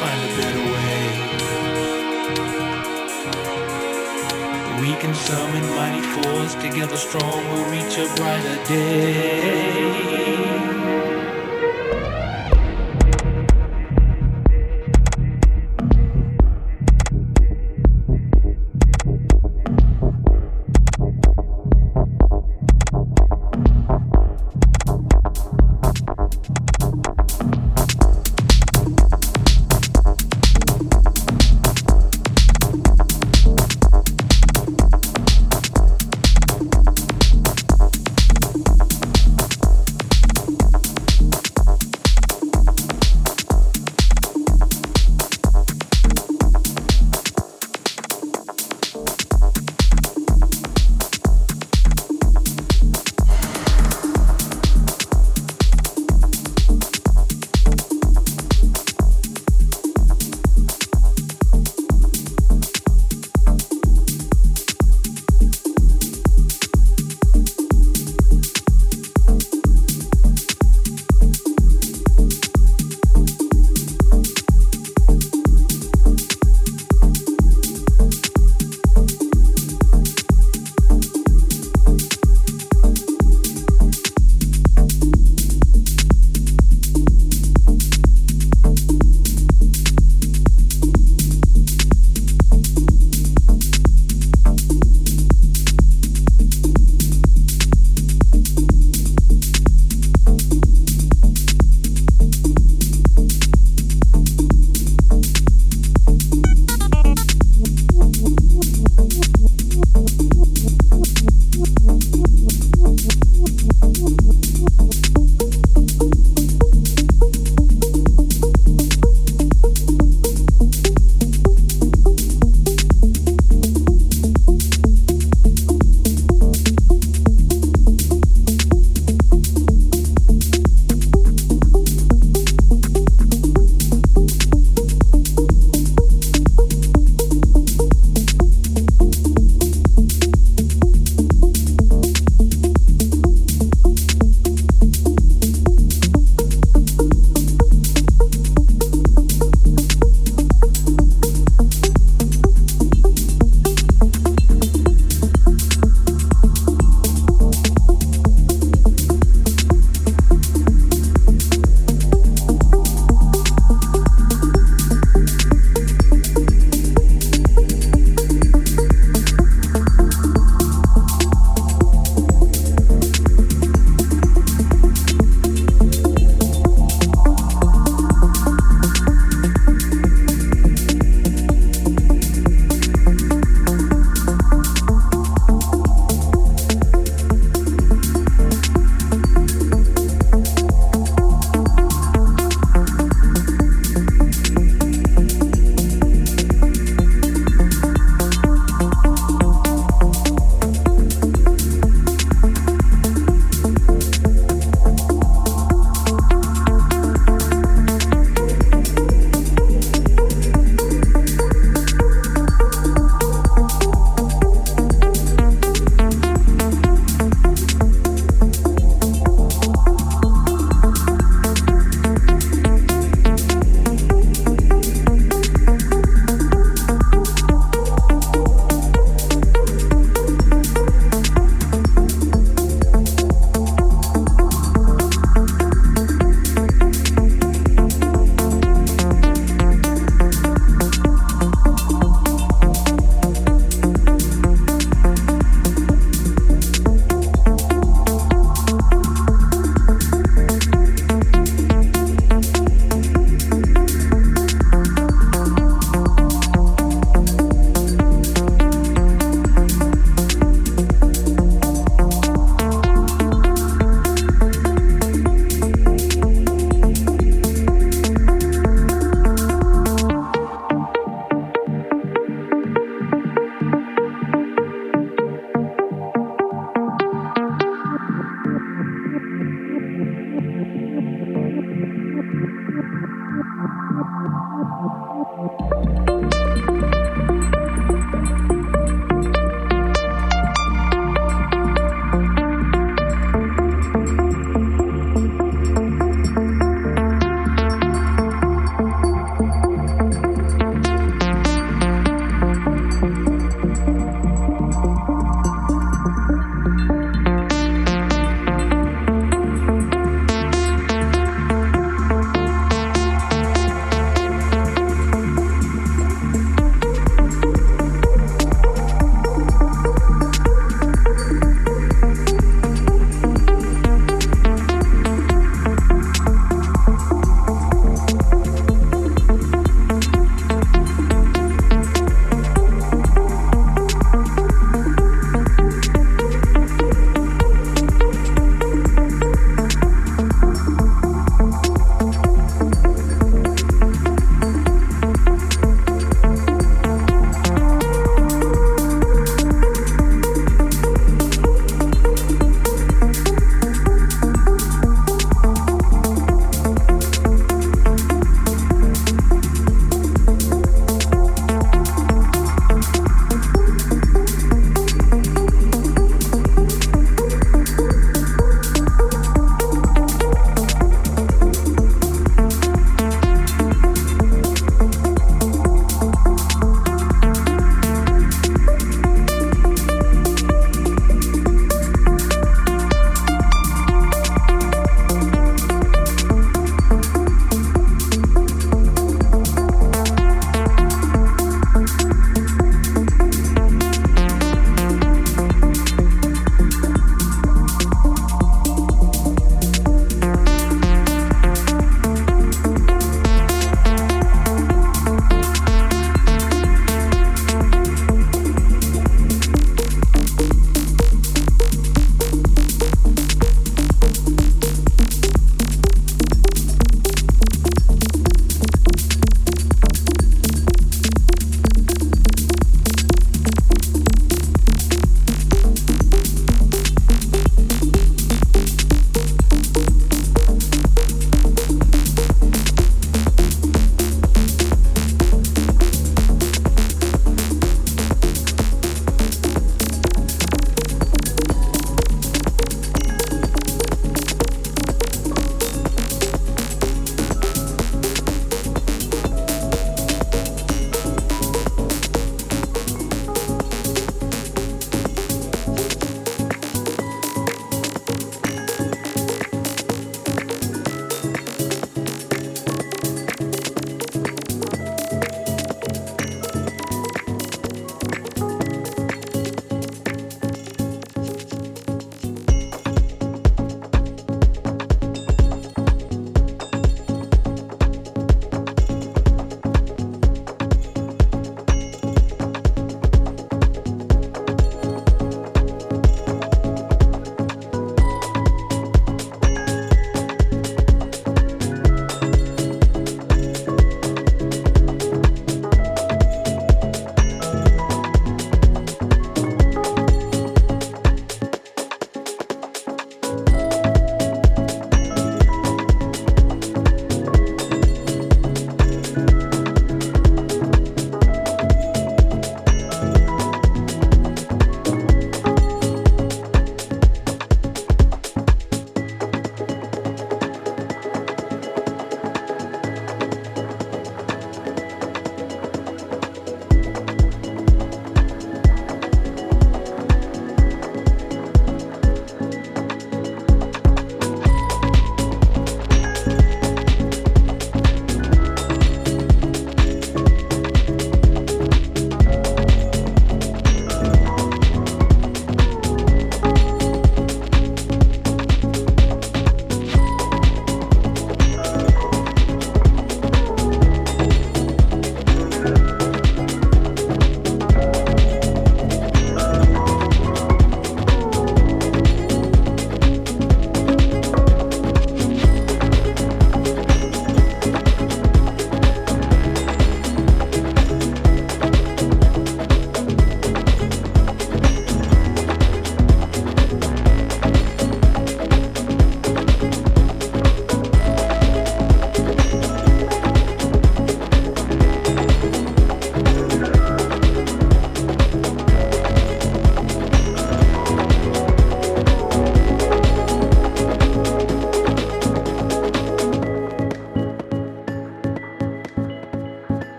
find a better way. We can summon mighty force, together strong we'll reach a brighter day.